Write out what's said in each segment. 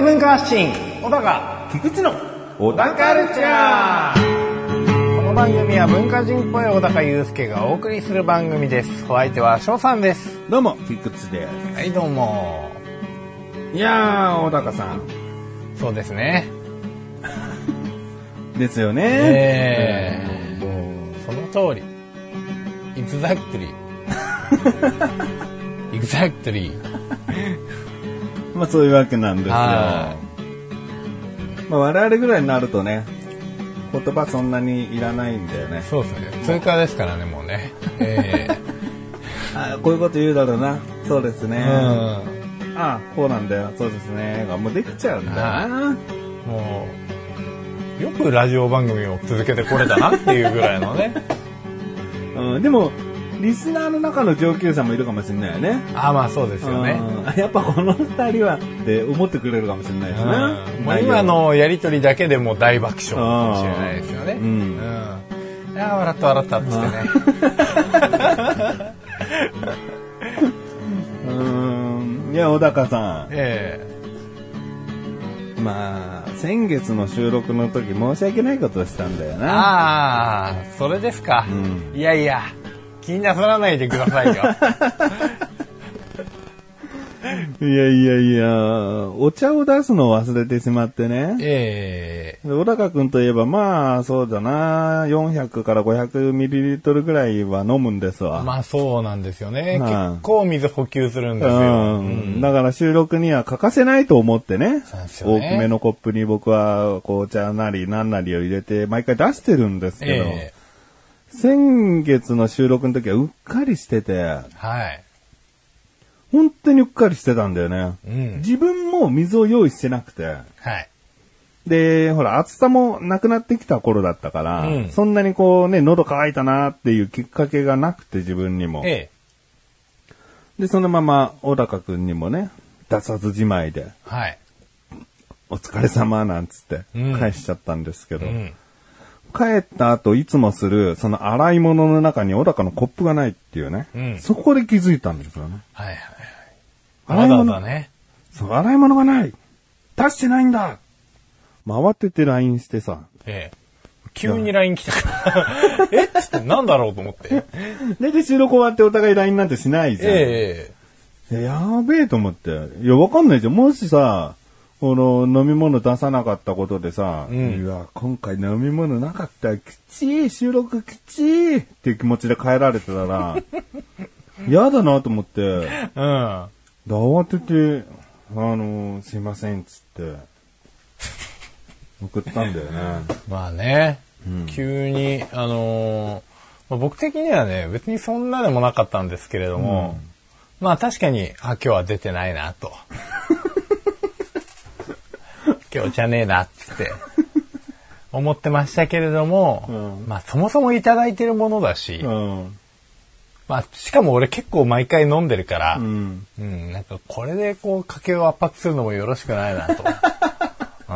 小高的文化発信小高菊池の小高カルチャーこの番組は文化人っぽい小高祐介がお送りする番組です。お相手は翔さんです。どうも、菊池ではいどうも。す。いやー、小高さん。そうですね。ですよね。ええ。もその通り。Exactly exactly うまあそういうわけなんですよ。はまあ我々ぐらいになるとね、言葉そんなにいらないんだよね。そうですね通過ですからねもうねええ あこういうこと言うだろうな。そうですね。うんあこうなんだよ。そうですね。がもうできちゃうんだよな。もう、よくラジオ番組を続けてこれたなっていうぐらいのね。うん、でも、リスナーの中の上級者もいるかもしれないよね。あまあそうですよね。うんやっぱこの二人はって思ってくれるかもしれないしうんな。もう今のやりとりだけでもう大爆笑かもしれないですよね。うんうんいやー笑った笑ったっつってね。うん。いや、小高さえん。まあ、先月の収録の時申し訳ないことをしたんだよえな。ああ、それですか。うんいやいや、気になさらないでくださいよ。いやいやいや、お茶を出すのを忘れてしまってね。ええで小高くんといえば、まあ、そうだな、400から500ミリリットルぐらいは飲むんですわ。まあそうなんですよね。はい結構水補給するんですよ。うん。だから収録には欠かせないと思ってね。ね大きめのコップに僕は紅茶なり何なりを入れて毎回出してるんですけど、え先月の収録の時はうっかりしてて、えはい。本当にうっかりしてたんだよね。うん。自分も水を用意してなくて。はい。で、ほら、暑さもなくなってきた頃だったから、うんそんなにこうね、喉乾いたなっていうきっかけがなくて自分にも。ええで、そのまま小高くんにもね、出さずじまいで、はい。お疲れ様なんつってうん返しちゃったんですけど、うん。帰った後いつもする、その洗い物の中に小高のコップがないっていうね、うんそこで気づいたんですよね。はいはいはい。洗い物わざわざね。そう、洗い物がない出してないんだ回ってて LINE してさ、ええ。急に LINE 来たから、え？っつってなんだろうと思って。で、で、収録終わってお互い LINE なんてしないじゃん。ええやべえと思って。いや、わかんないじゃん。もしさ、この飲み物出さなかったことでさ、うんうわ、今回飲み物なかったらきちい、収録きちいっていう気持ちで帰られてたら、嫌だなと思って、でうん。慌てて、あの、すいません、つって、送ったんだよね。まあね、急に、あのーまあ僕的にはね、別にそんなでもなかったんですけれども、まあ確かに、あ、今日は出てないなと。今日じゃねえな、っつって。思ってましたけれども、うんまあそもそもいただいてるものだし、うん。まあしかも俺結構毎回飲んでるから、ううん、ん。なんかこれでこう家計を圧迫するのもよろしくないなと。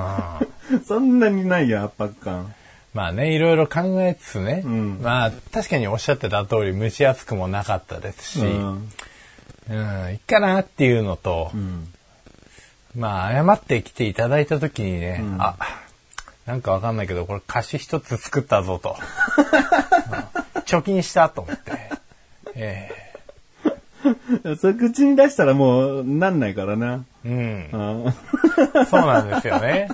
うんそんなにないよ、圧迫感。まあね、いろいろ考えつつね、うんまあ確かにおっしゃってた通り蒸し暑くもなかったですし、ううん、ん。いいかなっていうのと、うん。まあ謝ってきていただいた時にね、あ、なんかわかんないけど、これ菓子一つ作ったぞと。うん貯金したと思って。えそれ口に出したらもうなんないからな。えうん。うんそうなんですよね。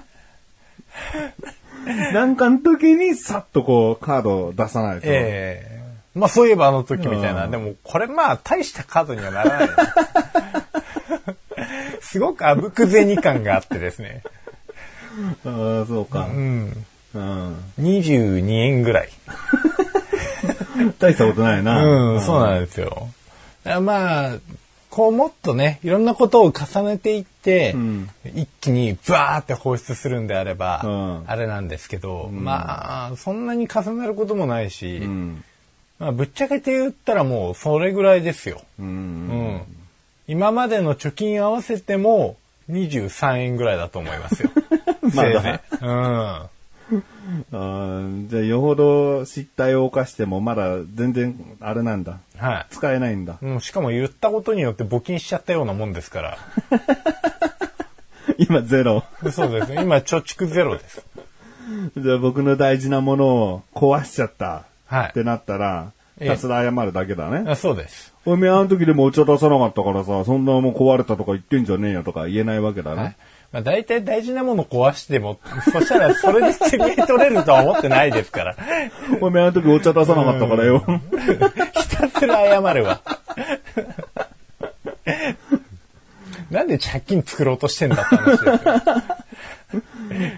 なんかの時にさっとこうカードを出さないと。ええまあそういえばあの時みたいな。うんでもこれまあ大したカードにはならないな。すごくあぶく銭感があってですね。ああ、そうか。うん。うん。22円ぐらい。大したことないな。うん、そうなんですよ。あまあ、こうもっとね、いろんなことを重ねていって、うん一気にバーって放出するんであれば、うんあれなんですけど、まあ、そんなに重なることもないし、うん。まあ、ぶっちゃけて言ったらもうそれぐらいですよ。う。うんん。今までの貯金合わせても23円ぐらいだと思いますよ。まだせいぜいうん。じゃあ、よほど失態を犯しても、まだ全然、あれなんだ。は使えないんだ。い。うん、しかも言ったことによって募金しちゃったようなもんですから。今ゼロ。そうですね。今、貯蓄ゼロです。じゃあ僕の大事なものを壊しちゃった。はいってなったら、ええひたすら謝るだけだね。あそうです。おめえあの時でもお茶出さなかったからさ、そんなもん壊れたとか言ってんじゃねえよとか言えないわけだね。はい。まあ、大体大事なもの壊しても、そしたらそれで責任取れるとは思ってないですから。おめえあの時お茶出さなかったからよ。ひたすら謝るわ。なんで借金作ろうとしてんだって話です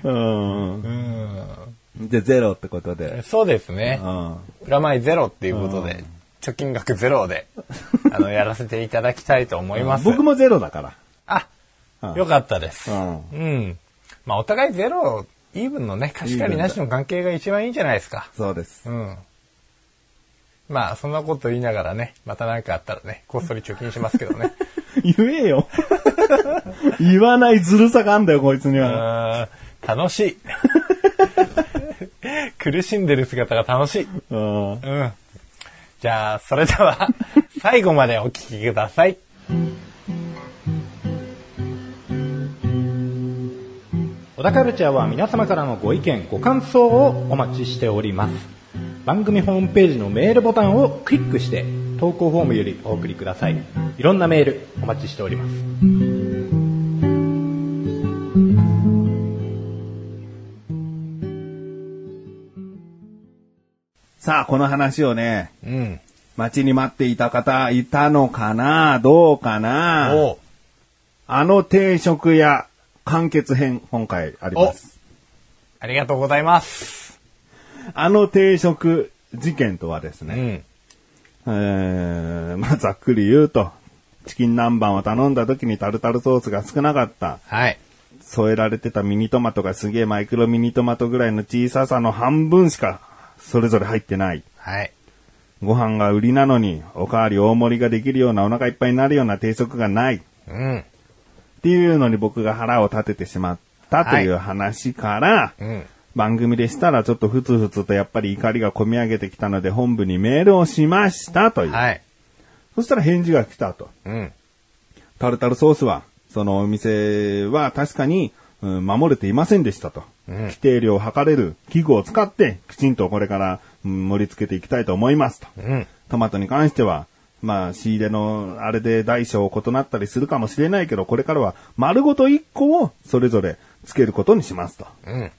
よ。うん。で、ゼロってことで。そうですねう。ん。プラマイゼロっていうことで、貯金額ゼロで、あの、やらせていただきたいと思います。僕もゼロだから。あうん、よかったです。うん。うん。まあ、お互いゼロ、イーブンのね、貸し借りなしの関係が一番いいんじゃないですか。そうです。うん。まあ、そんなこと言いながらね、また何かあったらね、こっそり貯金しますけどね。言えよ。言わないずるさがあんだよ、こいつには。楽しい。苦しんでる姿が楽しい。うん。うん。じゃあ、それでは、最後までお聞きください。小田カルチャーは皆様からのご意見、ご感想をお待ちしております。番組ホームページのメールボタンをクリックして、投稿フォームよりお送りください。いろんなメールお待ちしております。さあ、この話をね、うん。待ちに待っていた方いたのかな？どうかな？おあの定食屋完結編、今回あります。ありがとうございます。あの定食事件とはですね、うん。えー、まあ、ざっくり言うと、チキン南蛮を頼んだ時にタルタルソースが少なかった。はい。添えられてたミニトマトがすげえマイクロミニトマトぐらいの小ささの半分しかそれぞれ入ってない。はい。ご飯が売りなのに、おかわり大盛りができるようなお腹いっぱいになるような定食がない。っうん。ていうのに僕が腹を立ててしまったという話から、うん。番組でしたらちょっとふつふつとやっぱり怒りが込み上げてきたので本部にメールをしましたという。はい。そしたら返事が来たと。うん。タルタルソースは、そのお店は確かに、うん守れていませんでしたと。うん規定量を測れる器具を使って、きちんとこれから、うん盛り付けていきたいと思いますと。うん。トマトに関しては、まあ、仕入れのあれで大小異なったりするかもしれないけど、これからは丸ごと1個をそれぞれつけることにしますと。うん。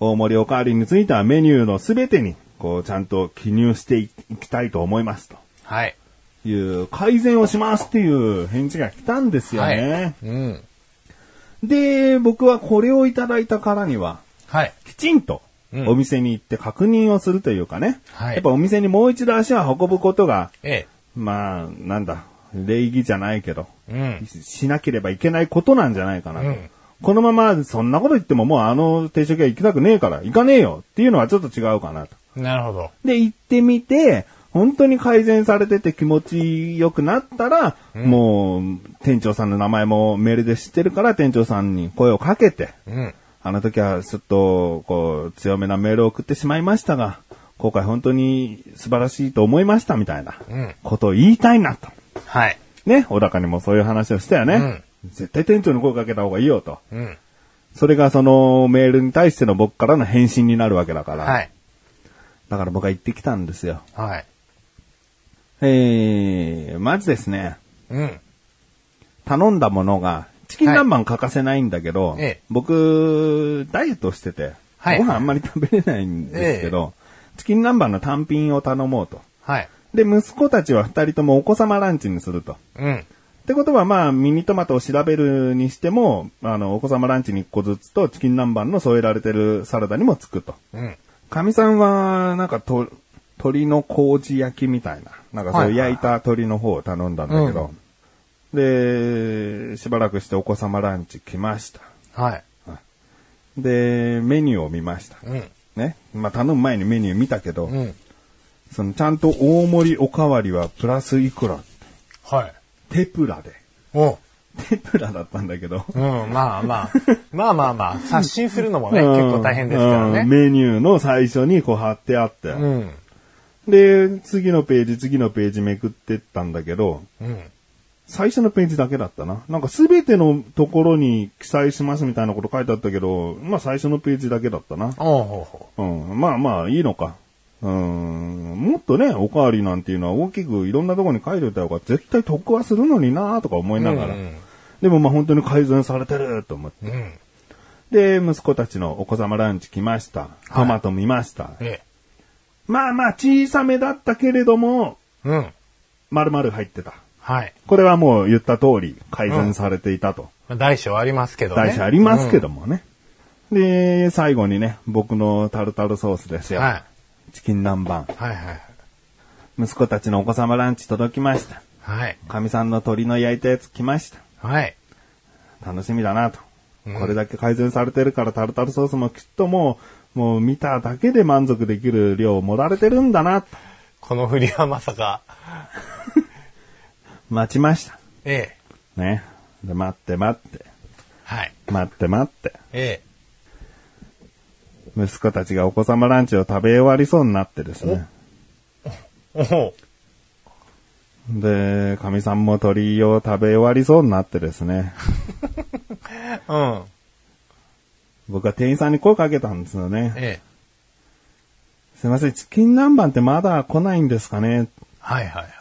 大盛りおかわりについてはメニューのすべてに、こう、ちゃんと記入していきたいと思いますと。はい。いう、改善をしますっていう返事が来たんですよね。うん。で、僕はこれをいただいたからには、はい。きちんとうんお店に行って確認をするというかね。はいやっぱお店にもう一度足を運ぶことが、えまあ、なんだ、礼儀じゃないけど、え。うん。しなければいけないことなんじゃないかなと。うんこのままそんなこと言ってももうあの定食屋行きたくねえから行かねえよっていうのはちょっと違うかなと。なるほど。で、行ってみて、本当に改善されてて気持ちよくなったら、もう、店長さんの名前もメールで知ってるから、店長さんに声をかけて、うん。あの時はちょっと、こう、強めなメールを送ってしまいましたが、今回本当に素晴らしいと思いましたみたいなうん。ことを言いたいなと。はい。ね、小高にもそういう話をしたよね。うん絶対店長に声かけた方がいいよと。うん。それがそのメールに対しての僕からの返信になるわけだから。はい。だから僕は言ってきたんですよ。はい。えー、まずですね、うん。頼んだものが、チキン南蛮欠かせないんだけど、ええ僕、ダイエットしてて、はいご飯あんまり食べれないんですけど、チキン南蛮の単品を頼もうと。はい。で、息子たちは二人ともお子様ランチにすると。うん。ってことは、まあ、ミニトマトを調べるにしても、あの、お子様ランチに1個ずつと、チキン南蛮の添えられてるサラダにもつくと。うん。かみさんは、なんか、と、鶏の麹焼きみたいな、なんかそうはいいうはい焼いた鶏の方を頼んだんだけど、で、しばらくしてお子様ランチ来ました。はい。で、メニューを見ました。うん。ね。まあ、頼む前にメニュー見たけど、うん。その、ちゃんと大盛りおかわりはプラスいくらはい。テプラで。お天ぷらだったんだけど。うん、まあまあ。まあまあまあ、刷新するのもね、結構大変ですからね。うんメニューの最初にこう貼ってあって。うん。で、次のページ、次のページめくってったんだけど、うん。最初のページだけだったな。なんかすべてのところに記載しますみたいなこと書いてあったけど、まあ最初のページだけだったな。おうほうほうん、まあまあいいのか。うん、もっとね、おかわりなんていうのは大きくいろんなところに書いておいた方が絶対得はするのになとか思いながら。うんでもまあ本当に改善されてると思って。う。うん。で、息子たちのお子様ランチ来ました。トマト見ました。えまあまあ小さめだったけれども、え。うん。丸々入ってた。はい。これはもう言った通り改善されていたと。まあ大小ありますけどね。大事ありますけどもね。で、最後にね、僕のタルタルソースですよ。はチキン南蛮。い。はいはい。息子たちのお子様ランチ届きました。はい。かみさんの鶏の焼いたやつ来ました。はい。楽しみだなと。うんこれだけ改善されてるからタルタルソースもきっともう、もう見ただけで満足できる量を盛られてるんだなと。この振りはまさか。待ちました。ええ。ね。で、待って待って。はい。待って待って。え息子たちがお子様ランチを食べ終わりそうになってですね。え。おほで、かみさんも鳥を食べ終わりそうになってですね。う。うん。僕は店員さんに声かけたんですよね。ええ。すいません、チキン南蛮ってまだ来ないんですかねはいはいはい。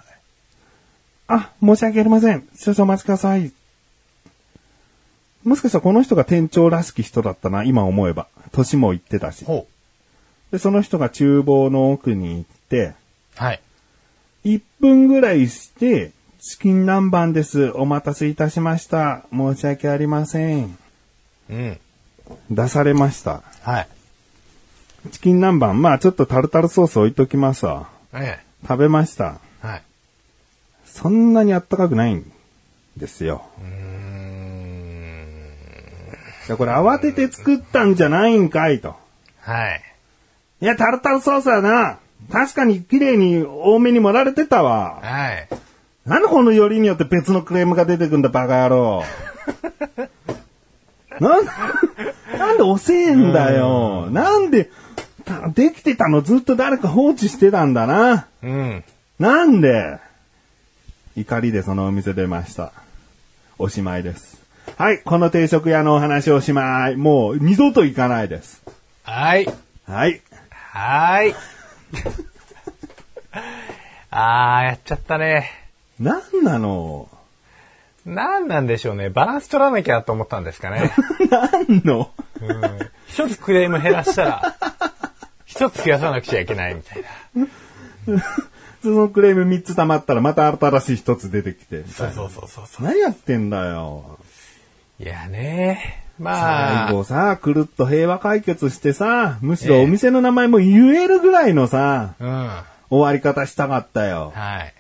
あ、申し訳ありません。少々お待ちください。もしかしたらこの人が店長らしき人だったな、今思えば。年も言ってたし。ほで、その人が厨房の奥に行って、う。はい。1分ぐらいして、チキン南蛮です。お待たせいたしました。申し訳ありません。うん。出されました。はい。チキン南蛮、まあちょっとタルタルソース置いときますわ。え食べました。え。はい。そんなにあったかくないんですよ。うーん。いや、これ慌てて作ったんじゃないんかいと。はい。いや、タルタルソースはな、確かに綺麗に多めに盛られてたわ。はい。なんでこのよりによって別のクレームが出てくんだ、バカ野郎。なん、なんで遅えんだよ。なんで、たできてたの？ずっと誰か放置してたんだな。うん。なんで？怒りでそのお店出ました。おしまいです。はい、この定食屋のお話おしまい。もう二度と行かないです。はい。はい。はーい。あー、やっちゃったね。なんなの？なんなんでしょうね。バランス取らなきゃと思ったんですかね。なんの？うん。一つクレーム減らしたら、一つ増やさなくちゃいけないみたいな。そのクレーム3つ溜まったらまた新しい1つ出てきて。そうそうそうそうそ何やってんだよ。う。いやね。まあ最、後さ、くるっと平和解決してさ、むしろお店の名前も言えるぐらいのさ、うん。は終わり方したかったよ。い。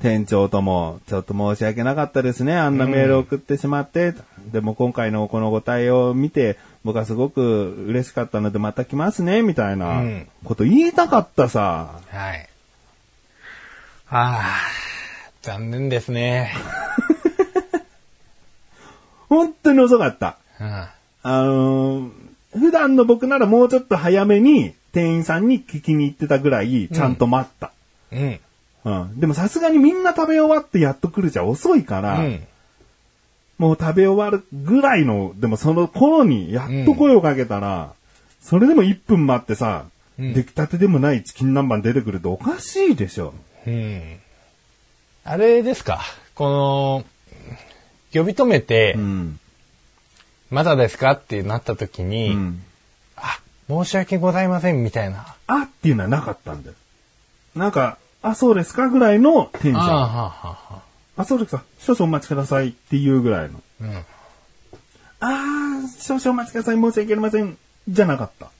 店長とも、ちょっと申し訳なかったですね。あんなメール送ってしまって。でも今回のこのご対応を見て、僕はすごく嬉しかったのでまた来ますね、みたいなうんこと言いたかったさ。はい。あー、残念ですね。本当に遅かった。うん。あのー普段の僕ならもうちょっと早めに店員さんに聞きに行ってたぐらい、ちゃんと待った。うん。うん。でもさすがにみんな食べ終わってやっと来るじゃ遅いから、うん。もう食べ終わるぐらいの、でもその頃にやっと声をかけたら、それでも1分待ってさ、うん出来たてでもないチキン南蛮出てくるとおかしいでしょ。うん。あれですか。この、呼び止めて、うん。まだですかってなった時に、うん。あ、申し訳ございませんみたいな。あっていうのはなかったんだよ。なんか、あ、そうですかぐらいのテンション。ああ、あはあ、はあ、そうですか。少々お待ちくださいっていうぐらいの。うん。あー、少々お待ちください。申し訳ありません。じゃなかった。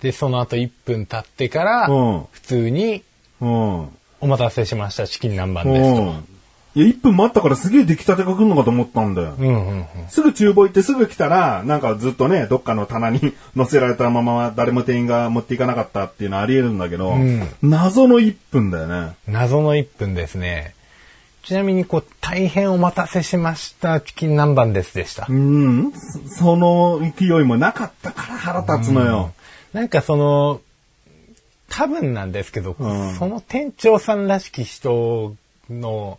で、その後1分経ってから、うん普通に、うん。お待たせしました、チキン南蛮うですと。ん。いや、1分待ったからすげえ出来たてが来るのかと思ったんだよ。うんうんうん。すぐ厨房行ってすぐ来たら、なんかずっとね、どっかの棚に 乗せられたまま誰も店員が持っていかなかったっていうのはあり得るんだけど、うん謎の1分だよね。謎の1分ですね。ちなみに、こう、大変お待たせしました、チキン南蛮ですでした。うん。そその勢いもなかったから腹立つのよ。なんかその、多分なんですけど、うんその店長さんらしき人の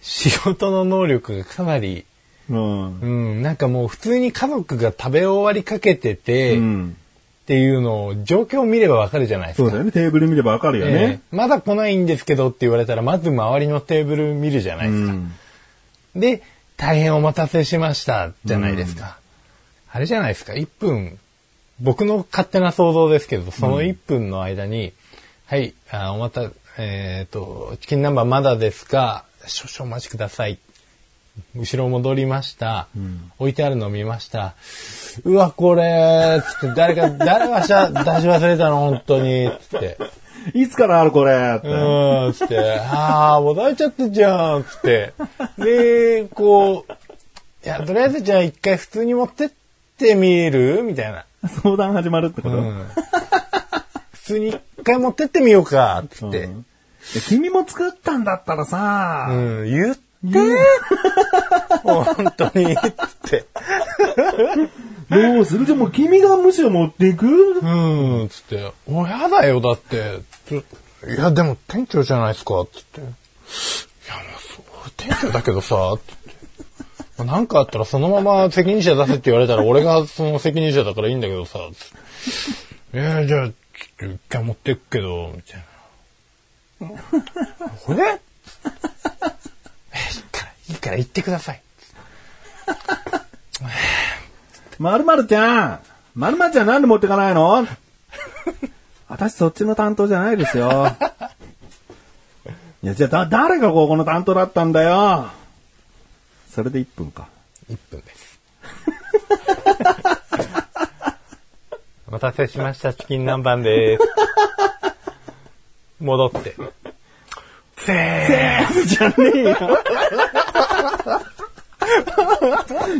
仕事の能力がかなり、うん。うん、なんかもう普通に家族が食べ終わりかけてて、うん。っていうのを状況を見ればわかるじゃないですか。そうだよね。テーブル見ればわかるよえね。えまだ来ないんですけどって言われたら、まず周りのテーブル見るじゃないうですか。ん。で、大変お待たせしました、じゃないですか。あれじゃないですか、1分、僕の勝手な想像ですけど、その1分の間に、はい、あおまた、えっ、と、チキン南蛮まだですが、少々お待ちください。後ろ戻りました。置いてあるのを見ました。うわ、これ、つって、誰か、誰がし 出し忘れたの、本当に、つって。いつからあるこれ？って。うん、つって、ああ、もう泣いちゃってんじゃん、つって。で、こう、いや、とりあえずじゃあ一回普通に持ってってみる？みたいな。相談始まるってこと、うん。普通に一回持ってってみようか、つって。うんで君も作ったんだったらさ、うん、言って、本当に、つって。どうする？じゃあもう君がむしろ持っていく？うん、つって、お、やだよ、だって。いや、でも店長じゃないですか、つって。いや、もうそう、店長だけどさ、つって。なんかあったらそのまま責任者出せって言われたら俺がその責任者だからいいんだけどさ、つって。いや、じゃあ、ちょっと一回持ってくけど、みたいな。これえ、いいから、いいから言ってください。まるまるちゃんまるまるちゃんなんで持ってかないの？私そっちの担当じゃないですよ。いや、じゃあだ、誰がここの担当だったんだよ？それで1分か。1分です。お待たせしました、チキン南蛮です。戻って。せーじゃねえよ。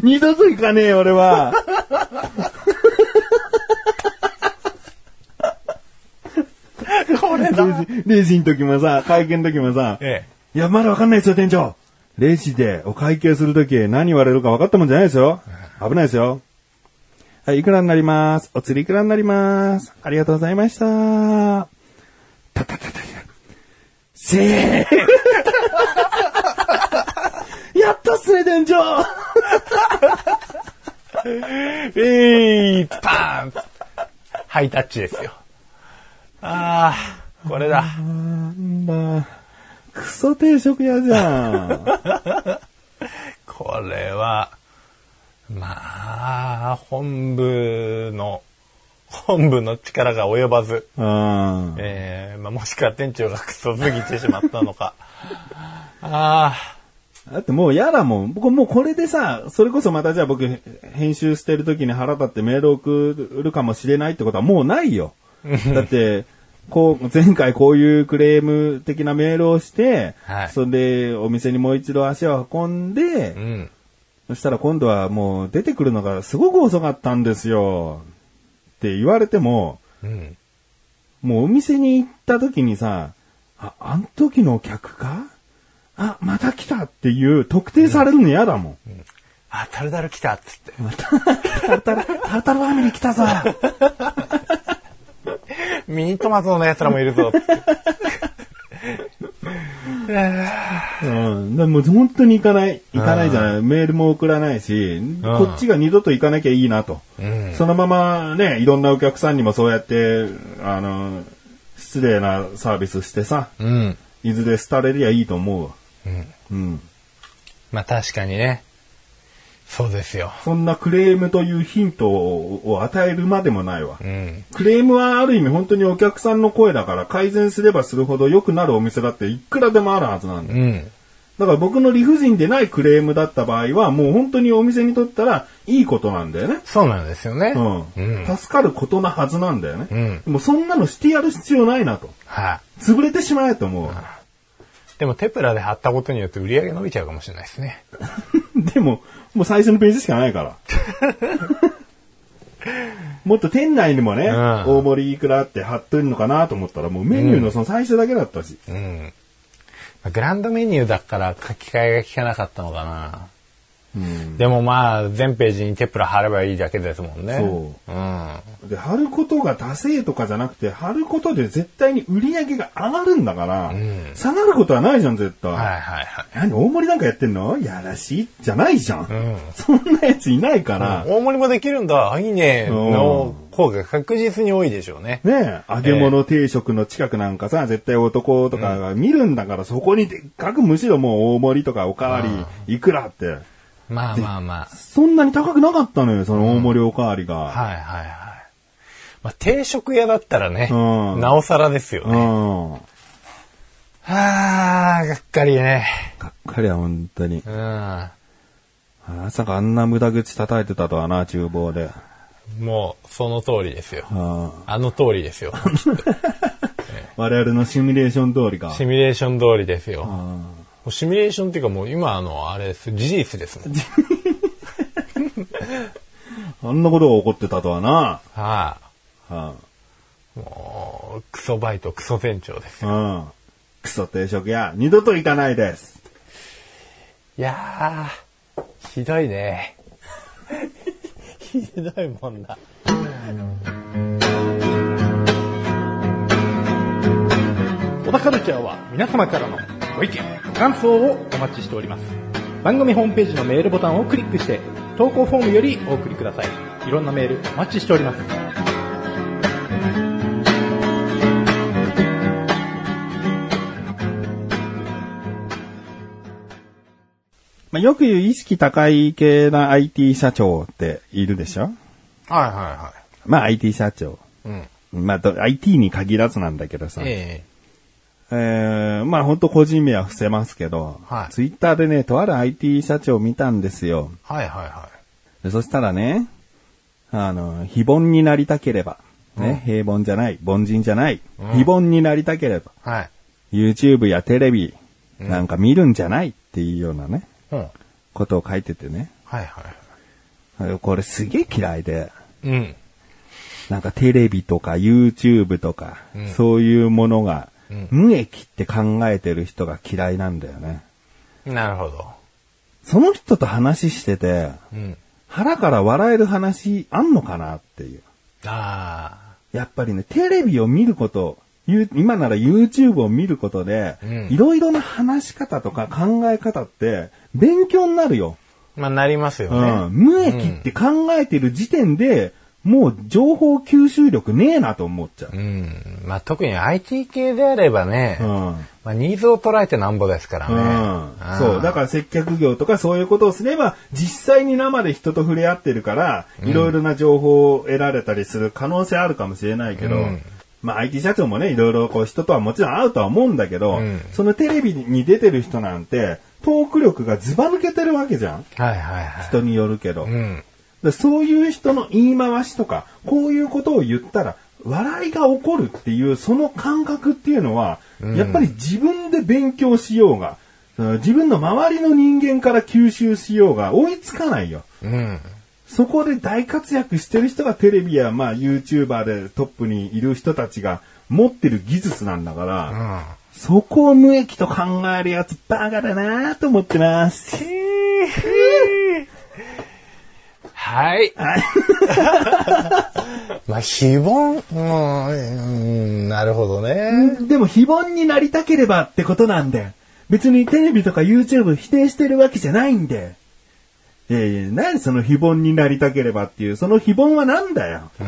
二度と行かねえよ、俺は。これレジ、レジの時もさ、会計の時もさ、えいや、まだわかんないですよ、店長。レジでお会計するとき何言われるか分かったもんじゃないですよ。危ないですよ。はい、いくらになります。お釣りいくらになります。ありがとうございました。たたたたた。せー。やったっすね、店長。ええい、パーンハイタッチですよ。ああ、これだ。なんだ。クソ定食屋じゃん。これは、まあ、本部の、本部の力が及ばず、うん。えーまあ、もしくは店長がクソすぎてしまったのか。あだってもう嫌だもん。僕もうこれでさ、それこそまたじゃあ僕編集してる時に腹立ってメール送るかもしれないってことはもうないよ。だって、こう、前回こういうクレーム的なメールをして、はいそれでお店にもう一度足を運んで、あ、うん。そしたら今度はもう出てくるのがすごく遅かったんですよ。って言われても、うん。もうお店に行った時にさ、あ、あん時の客か？あ、また来たっていう特定されるの嫌だもん。あ、タルタル来たっつって。タルタル、タルタルファミリー来たぞ。ミニトマトの奴らもいるぞっつって。うん。でも本当に行かない、行かないじゃない。メールも送らないし、こっちが二度と行かなきゃいいなと。うん。そのままね、いろんなお客さんにもそうやって、あの、失礼なサービスしてさ、うん。いずれ廃れりゃいいと思うわ。うん。うん。まあ確かにね。そうですよ。そんなクレームというヒントを与えるまでもないわ。うん。クレームはある意味本当にお客さんの声だから改善すればするほど良くなるお店だっていくらでもあるはずなんだよ。うん。だから僕の理不尽でないクレームだった場合はもう本当にお店にとったらいいことなんだよね。そうなんですよね。うん。うん。助かることなはずなんだよね。うん。でもそんなのしてやる必要ないなと。はい。潰れてしまえと思うわ。でもテプラで貼ったことによって売り上げ伸びちゃうかもしれないですね。でも、もう最初のページしかないから。もっと店内にもね、うん大盛りいくらって貼っとるのかなと思ったら、もうメニューのその最初だけだったし。うん。グランドメニューだから書き換えが効かなかったのかな。うん。でもまあ、全ページにテプラ貼ればいいだけですもんね。。そううん。で、貼ることがダセーとかじゃなくて、貼ることで絶対に売り上げが上がるんだから、ん下がることはないじゃん、絶対。はいはいはい。何大盛りなんかやってんの？やらしいじゃないじゃん,、んそんなやついないから。大盛りもできるんだ、あいいね、の方が確実に多いでしょうね。ねえ、揚げ物定食の近くなんかさ、絶対男とかが見るんだから、そこにでっかくむしろもう大盛りとかおかわりいくらって。まあまあまあ。そんなに高くなかったのよ、その大盛りおかわりが。はいはいはい。まあ、定食屋だったらね、うんなおさらですよね。うん。あー、がっかりね。がっかりは本当に。うん。まさかあんな無駄口叩いてたとはな、厨房で。もう、その通りですよ。あああの通りですよ。我々のシミュレーション通りか。シミュレーション通りですよ。うシミュレーションっていうかもう今あの、あれです、事実ですもん。あ あんなことが起こってたとはな。ははあ、もう、クソバイト、クソ店長ですよ。うん。クソ定食屋、二度と行かないです。いやー、ひどいね。ひどいもんだ。小田カルチャーは皆様からのご意見、ご感想をお待ちしております。番組ホームページのメールボタンをクリックして、投稿フォームよりお送りください。いろんなメールお待ちしております。まあ、よく言う意識高い系な IT 社長っているでしょ？はいはまあ IT 社長。いはい。うん。まあど IT に限らずなんだけどさ。ええーまあ本当個人名は伏せますけど、はいツイッターでね、とある IT 社長を見たんですよ。えはいはいはでそしたらね、あの、非凡になりたければ、ね、平凡じゃない、凡人じゃない、非凡になりたければ、い。はい。YouTube やテレビなんか見るんじゃないっていうようなね、うん。はいことを書いててね。はい。これすげえ嫌いで、うん。なんかテレビとか YouTube とか、そういうものが、無益って考えてる人が嫌いなんだよね。なるほど。その人と話してて、うん。腹から笑える話あんのかなっていう。あやっぱりね、テレビを見ること、ゆ今なら YouTube を見ることでうん、いろいろな話し方とか考え方って勉強になるよ。あ。まあなりますようん。ね。無益って考えてる時点で、もう情報吸収力ねえなと思っちゃう。うん。まあ特に IT 系であればね、うん。まあニーズを捉えてなんぼですからね。うん。そう。だから接客業とかそういうことをすれば、実際に生で人と触れ合ってるから、いろいろな情報を得られたりする可能性あるかもしれないけど、うんまあ IT 社長もね、いろいろこう人とはもちろん会うとは思うんだけど、うんそのテレビに出てる人なんて、トーク力がズバ抜けてるわけじゃん。はいはいはい。人によるけど。うん。でそういう人の言い回しとか、こういうことを言ったら、笑いが起こるっていう、その感覚っていうのは、やっぱり自分で勉強しようが、自分の周りの人間から吸収しようが追いつかないよ。うん。そこで大活躍してる人がテレビや、まあ、YouTuber でトップにいる人たちが持ってる技術なんだから、うん。そこを無益と考えるやつバカだなと思ってます。はい。まあ、非凡、うん、うんなるほどね。でも非凡になりたければってことなんだよ。別にテレビとか YouTube 否定してるわけじゃないんだよ。いやいや、何その非凡になりたければっていう、その非凡は何だよ。うん。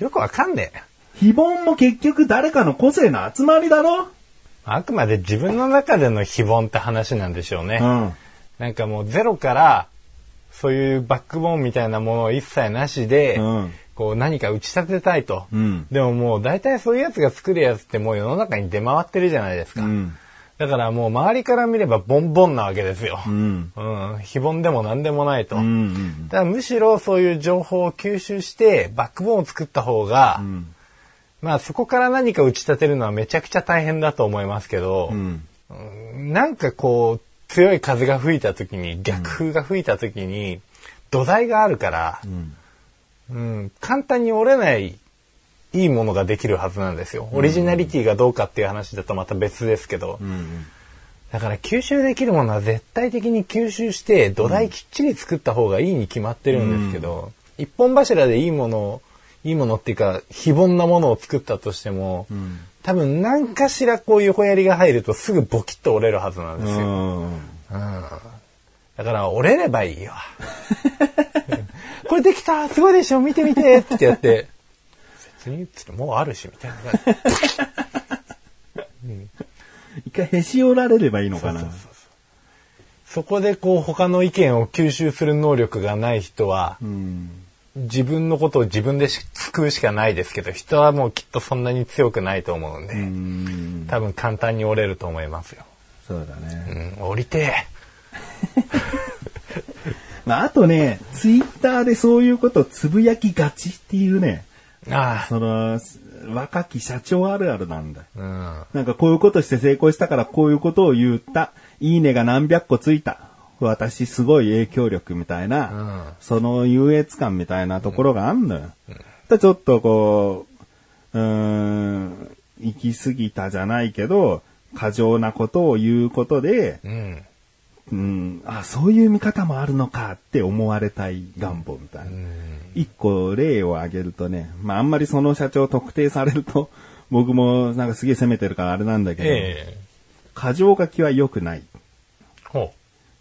よくわかんねえ。非凡も結局誰かの個性の集まりだろあくまで自分の中での非凡って話なんでしょうね。うん。なんかもうゼロから、そういうバックボーンみたいなものを一切なしで、うんこう何か打ち立てたいと。うんでももう大体そういうやつが作るやつってもう世の中に出回ってるじゃないですか。うん。だからもう周りから見ればボンボンなわけですよ。うん。うん。非凡でも何でもないと。うん。うん。だからむしろそういう情報を吸収してバックボーンを作った方が、まあそこから何か打ち立てるのはめちゃくちゃ大変だと思いますけど、うん。なんかこう強い風が吹いた時に逆風が吹いた時に土台があるから、うん。簡単に折れないいいものができるはずなんですよ。オリジナリティがどうかっていう話だとまた別ですけど、だから吸収できるものは絶対的に吸収して土台きっちり作った方がいいに決まってるんですけど、一本柱でいいものを、いいものっていうか、非凡なものを作ったとしても、多分何かしらこう横槍が入るとすぐボキッと折れるはずなんですよ。うん。だから折れればいいよ。これできたすごいでしょ見てみてってやって、別につってもうあるし、みたいな感じ。一回へし折られればいいのかな。そこでこう他の意見を吸収する能力がない人は、うん。自分のことを自分でし救うしかないですけど、人はもうきっとそんなに強くないと思うんで、うん。多分簡単に折れると思いますよ。そうだね。うん、降りて まあ、あとね、ツイッターでそういうことをつぶやきがちっていうね、え。あその、若き社長あるあるなんだよ。あ。なんかこういうことして成功したからこういうことを言った。いいねが何百個ついた。私すごい影響力みたいな、うんその優越感みたいなところがあんのよ。だちょっとこう、うーん、行き過ぎたじゃないけど、過剰なことを言うことで、うん。うん。うん、あ、そういう見方もあるのかって思われたい願望みたいな。一個例を挙げるとね、まああんまりその社長特定されると、僕もなんかすげえ責めてるからあれなんだけど、ええ過剰書きは良くない。ほ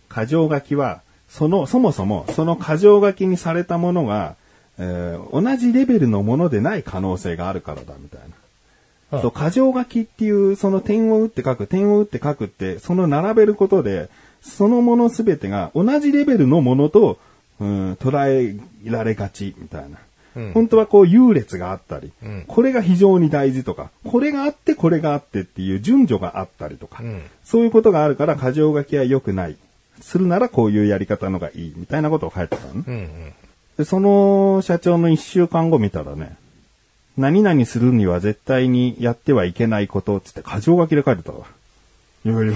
過剰書きは、その、そもそも、その過剰書きにされたものが、えー同じレベルのものでない可能性があるからだ、みたいな。うんそう、過剰書きっていう、その点を打って書く、点を打って書くって、その並べることで、そのものすべてが同じレベルのものと、うん、捉えられがち、みたいな。うん本当はこう優劣があったり、うんこれが非常に大事とか、これがあってこれがあってっていう順序があったりとか、うんそういうことがあるから過剰書きは良くない。するならこういうやり方のがいい、みたいなことを書いてたのね。う。うんで、その社長の一週間後見たらね、何々するには絶対にやってはいけないことっつって過剰書きで書いてたわ。いやいや、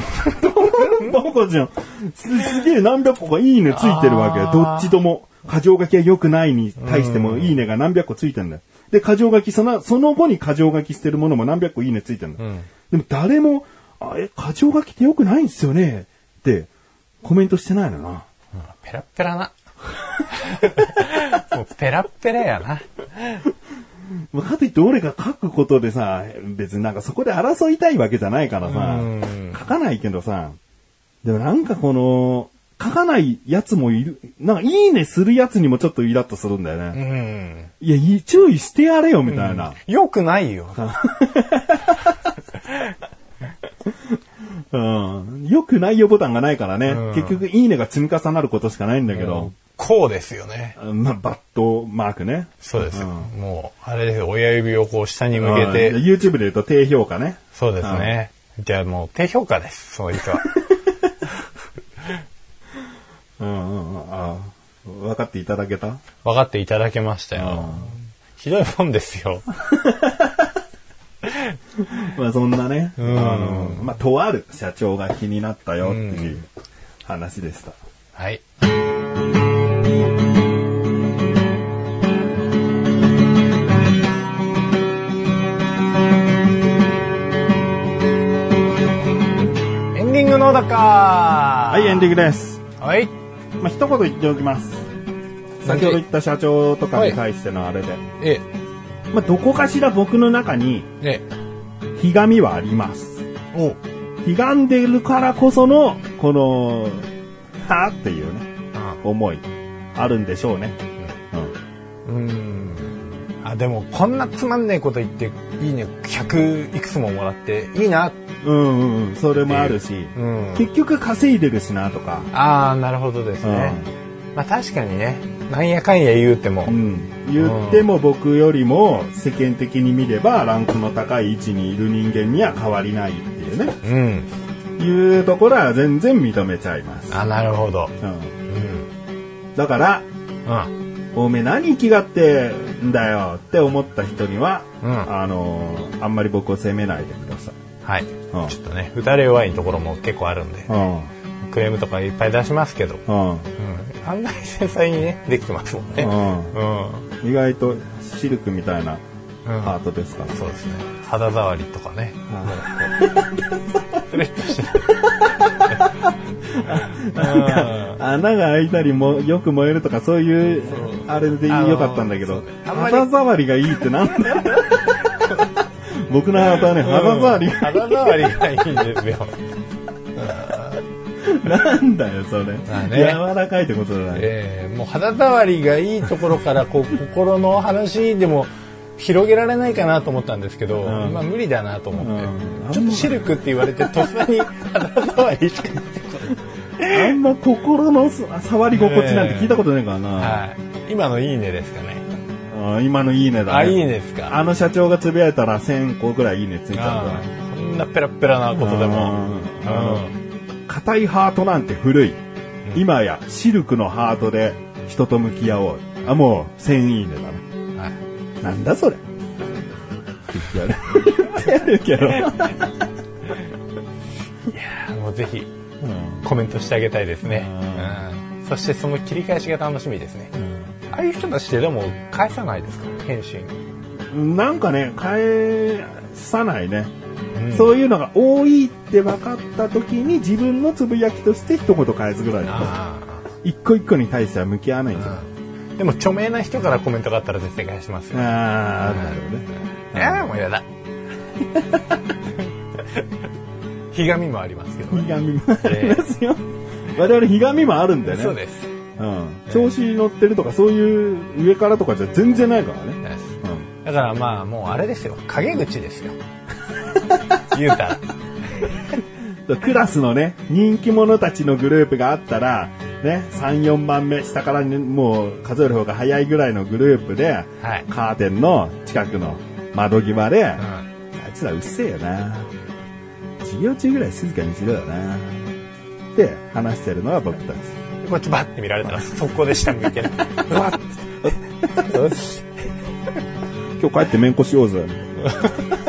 バカじゃん。すすげえ何百個かいいねついてるわけどっちとも。過剰書きは良くないに対してもいいねが何百個ついてんだよ。で、過剰書き、その、その後に過剰書きしてるものも何百個いいねついてんだよ。うんでも誰も、あえ、過剰書きって良くないんですよねってコメントしてないのな。うん。ペラッペラな。もうペラッペラやな。まあかといって俺が書くことでさ、別になんかそこで争いたいわけじゃないからさうん、書かないけどさ、でもなんかこの、書かないやつもいる、なんかいいねするやつにもちょっとイラッとするんだようね。ん。いや、い注意してやれよ、みたいな。よくないよ。うん。よくないよボタンがないからね。うん結局、いいねが積み重なることしかないんだけど、こうですよね。まあ、バットマークね。そうですよ。もう、あれですよ。親指をこう下に向けうんて。YouTube で言うと低評価ね。そうですね。じゃあもう低評価です。そういう人は。うんうんうん。あ分かっていただけた？分かっていただけましたよ。ひどいもんですよ。まあそんなね、んあの、まあとある社長が気になったよっていう話でした。はい。エンディングのだかははい、エンディングです。はい。まあ一言言っておきます。先ほど言った社長とかに対してのあれで。え、まあどこかしら僕の中に、え、ひがみはあります。おひがんでいるからこその、この、はぁっていうね、思い、あるんでしょうね。うん。うん。あ、でも、こんなつまんねえこと言って、いいね、100いくつももらって、いいな。うんうんうん、それもあるし、うん。結局稼いでるしなとか、ああ、なるほどですね。まあ確かにね、なんやかんや言うても、うん、言っても僕よりも世間的に見ればランクの高い位置にいる人間には変わりないっていうね、うん。いうところは全然認めちゃいます。あ、なるほど。うん、うん。だから、うん。おめえ何気がってんだよって思った人には、うんあのーあんまり僕を責めないでください。はい。うんちょっとね、打たれ弱いところも結構あるんで、うん。クレームとかいっぱい出しますけど、うん。うん。案外繊細にね、できてますもんね。うん。意外とシルクみたいなうんハートですから。そうですね。肌触りとかね。はいスレッとして 穴が開いたりもよく燃えるとかそういう、あれで良かったんだけど、肌触りがいいってなんだ 僕のハートはね、肌触りが、肌触りがいいんですよ。なんだよ、それ。まあね。柔らかいってことだね。えーもう肌触りがいいところからこう心の話でも広げられないかなと思ったんですけど、ん。まあ無理だなと思って、うん。ちょっとシルクって言われてとっさに肌触りしか出てこあんま心の触り心地なんて聞いたことないからな。ない、はい、今のいいねですかね。あ今のいいねだね。あいいねですか。あの社長がつぶやいたら1000個ぐらいいいねついちゃうかあーこんなペラペラなことでも、うん。硬いハートなんて古い。今やシルクのハートで人と向き合おう。あ、もう1000いいねだね。はいなんだそれ。やる。やるけど。いやーもうぜひコメントしてあげたいですね、うんそしてその切り返しが楽しみですね、ああいう人たちってでも返さないですか？返信、なんかね、返さないね。うんそういうのが多いって分かった時に自分のつぶやきとして一言返すぐらいだと。あ一個一個に対しては向き合わないんですよ。ーでも著名な人からコメントがあったら絶対返しますよ、ああ、あるだろうね。いやーもうやだ ひがみもありますけど、ひがみもありますよ。我々ひがみもあるんだよね。そうですうん。調子に乗ってるとか、そういう上からとかじゃ全然ないからね。うん。だからまあもうあれですよ陰口ですよ 言うたらクラスのね、人気者たちのグループがあったら、ね、3、4番目、下からね、もう数える方が早いぐらいのグループで、はいカーテンの近くの窓際で、あうんいつらうっせえよな。授業中ぐらい静かにしろよな。って話してるのは僕たち。こっちバッて見られたら速攻で下向いてる うわっ今日帰ってめんこしようぜ。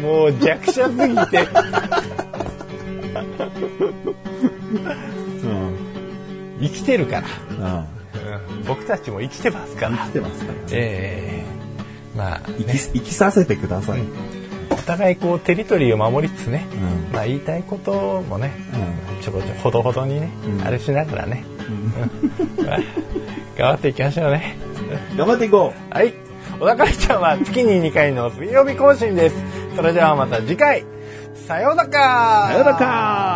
もう弱者すぎて。うん。生きてるから、うん。うん僕たちも生きてますから。来てますから。ええ。まあ生き、生きさせてください。お互いこうテリトリーを守りつつね、うん。まあ言いたいこともね、うちょこちょこほどほどにね、うん。あれしながらね、うん。ま あ頑張っていきましょうね。頑張っていこはい小田会ちゃんは月に2回の水曜日更新です。それではまた次回。さようだかさようなら。